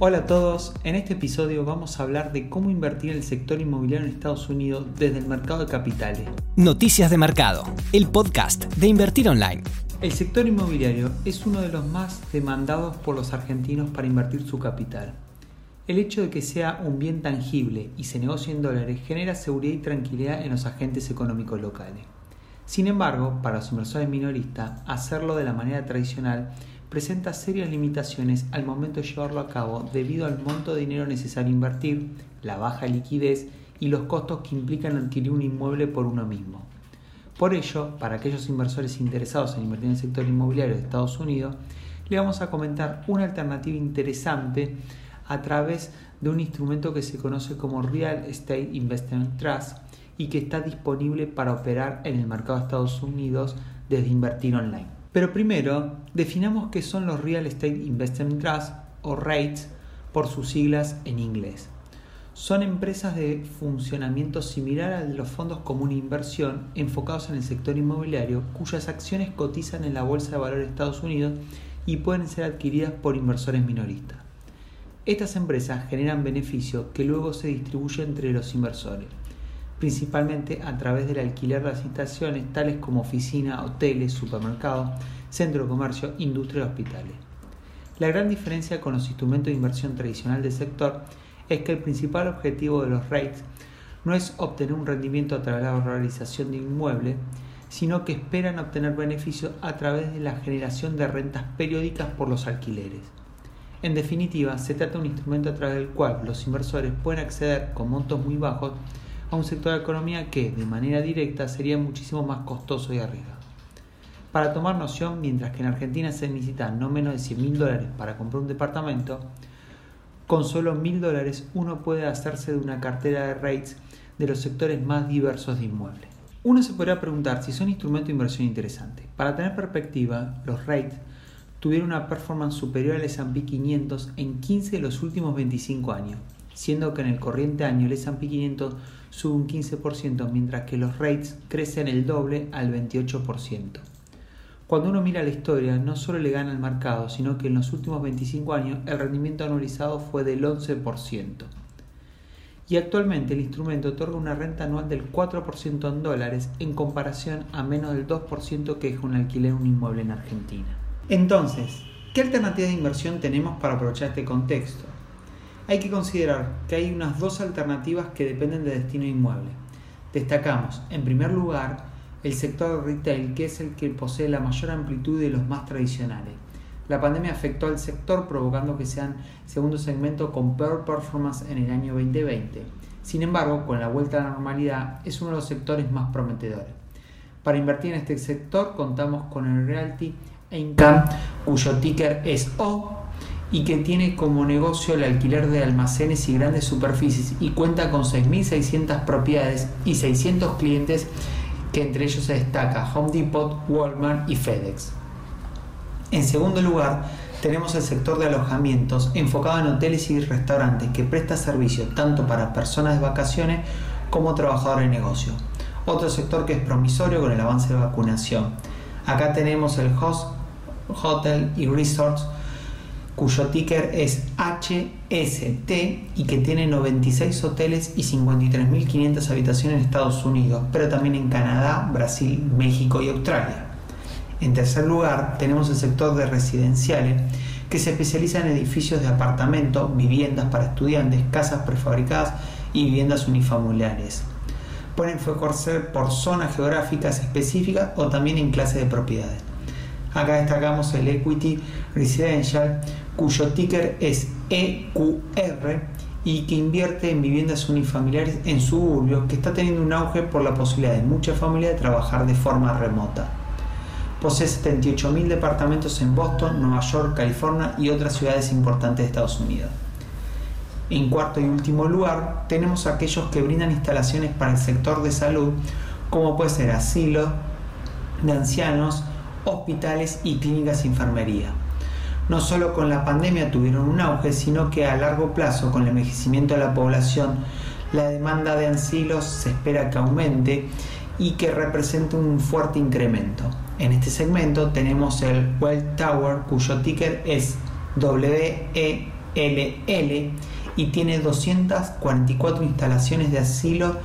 Hola a todos, en este episodio vamos a hablar de cómo invertir en el sector inmobiliario en Estados Unidos desde el mercado de capitales. Noticias de Mercado, el podcast de Invertir Online. El sector inmobiliario es uno de los más demandados por los argentinos para invertir su capital. El hecho de que sea un bien tangible y se negocie en dólares genera seguridad y tranquilidad en los agentes económicos locales. Sin embargo, para los inversores minoristas, hacerlo de la manera tradicional presenta serias limitaciones al momento de llevarlo a cabo debido al monto de dinero necesario invertir, la baja liquidez y los costos que implican adquirir un inmueble por uno mismo. Por ello, para aquellos inversores interesados en invertir en el sector inmobiliario de Estados Unidos, le vamos a comentar una alternativa interesante a través de un instrumento que se conoce como Real Estate Investment Trust y que está disponible para operar en el mercado de Estados Unidos desde Invertir Online. Pero primero, definamos qué son los Real Estate Investment Trusts o REITs por sus siglas en inglés. Son empresas de funcionamiento similar al de los fondos de inversión enfocados en el sector inmobiliario cuyas acciones cotizan en la Bolsa de Valores de Estados Unidos y pueden ser adquiridas por inversores minoristas. Estas empresas generan beneficios que luego se distribuyen entre los inversores principalmente a través del alquiler de las instalaciones tales como oficina, hoteles, supermercados, centro de comercio, industria y hospitales. La gran diferencia con los instrumentos de inversión tradicional del sector es que el principal objetivo de los REITs no es obtener un rendimiento a través de la realización de inmueble, sino que esperan obtener beneficios a través de la generación de rentas periódicas por los alquileres. En definitiva, se trata de un instrumento a través del cual los inversores pueden acceder con montos muy bajos a un sector de economía que, de manera directa, sería muchísimo más costoso y arriesgado. Para tomar noción, mientras que en Argentina se necesitan no menos de 100 mil dólares para comprar un departamento, con solo mil dólares uno puede hacerse de una cartera de rates de los sectores más diversos de inmuebles. Uno se podría preguntar si son instrumentos de inversión interesantes. Para tener perspectiva, los rates tuvieron una performance superior al S&P 500 en 15 de los últimos 25 años, siendo que en el corriente año el S&P 500 sube un 15%, mientras que los rates crecen el doble al 28%. Cuando uno mira la historia, no solo le gana el mercado, sino que en los últimos 25 años el rendimiento anualizado fue del 11%. Y actualmente el instrumento otorga una renta anual del 4% en dólares en comparación a menos del 2% que es un alquiler un inmueble en Argentina. Entonces, ¿qué alternativas de inversión tenemos para aprovechar este contexto? Hay que considerar que hay unas dos alternativas que dependen de destino inmueble. Destacamos, en primer lugar, el sector retail, que es el que posee la mayor amplitud de los más tradicionales. La pandemia afectó al sector provocando que sean segundo segmento con peor performance en el año 2020. Sin embargo, con la vuelta a la normalidad es uno de los sectores más prometedores. Para invertir en este sector contamos con el Realty Income, cuyo ticker es O y que tiene como negocio el alquiler de almacenes y grandes superficies y cuenta con 6.600 propiedades y 600 clientes que entre ellos se destaca Home Depot, Walmart y FedEx. En segundo lugar, tenemos el sector de alojamientos enfocado en hoteles y restaurantes que presta servicio tanto para personas de vacaciones como trabajadores de negocio. Otro sector que es promisorio con el avance de vacunación. Acá tenemos el Host, Hotel y Resorts cuyo ticker es HST y que tiene 96 hoteles y 53.500 habitaciones en Estados Unidos, pero también en Canadá, Brasil, México y Australia. En tercer lugar, tenemos el sector de residenciales, que se especializa en edificios de apartamento, viviendas para estudiantes, casas prefabricadas y viviendas unifamiliares. Pueden enfocarse por zonas geográficas específicas o también en clase de propiedades. Acá destacamos el Equity Residential, cuyo ticker es EQR y que invierte en viviendas unifamiliares en suburbios, que está teniendo un auge por la posibilidad de muchas familias de trabajar de forma remota. Posee 78.000 departamentos en Boston, Nueva York, California y otras ciudades importantes de Estados Unidos. En cuarto y último lugar, tenemos aquellos que brindan instalaciones para el sector de salud, como puede ser asilo de ancianos, hospitales y clínicas de enfermería no solo con la pandemia tuvieron un auge, sino que a largo plazo, con el envejecimiento de la población, la demanda de asilos se espera que aumente y que represente un fuerte incremento. En este segmento tenemos el Well Tower, cuyo ticker es WELL y tiene 244 instalaciones de asilo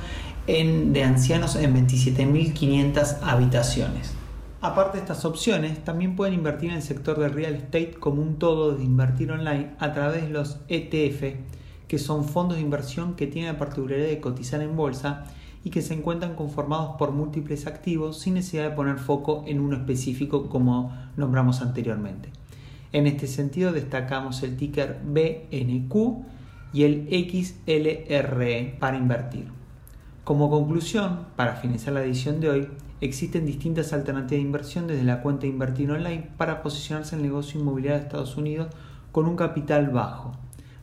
de ancianos en 27.500 habitaciones. Aparte de estas opciones, también pueden invertir en el sector del real estate como un todo de invertir online a través de los ETF, que son fondos de inversión que tienen la particularidad de cotizar en bolsa y que se encuentran conformados por múltiples activos sin necesidad de poner foco en uno específico como nombramos anteriormente. En este sentido destacamos el ticker BNQ y el XLRE para invertir. Como conclusión, para finalizar la edición de hoy, existen distintas alternativas de inversión desde la cuenta invertir online para posicionarse en el negocio inmobiliario de Estados Unidos con un capital bajo.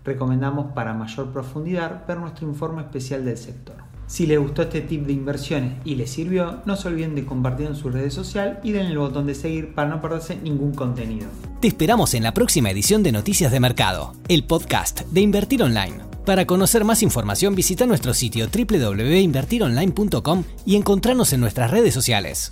Recomendamos para mayor profundidad ver nuestro informe especial del sector. Si les gustó este tip de inversiones y les sirvió, no se olviden de compartirlo en sus redes sociales y den el botón de seguir para no perderse ningún contenido. Te esperamos en la próxima edición de Noticias de Mercado, el podcast de Invertir Online. Para conocer más información visita nuestro sitio www.invertironline.com y encontrarnos en nuestras redes sociales.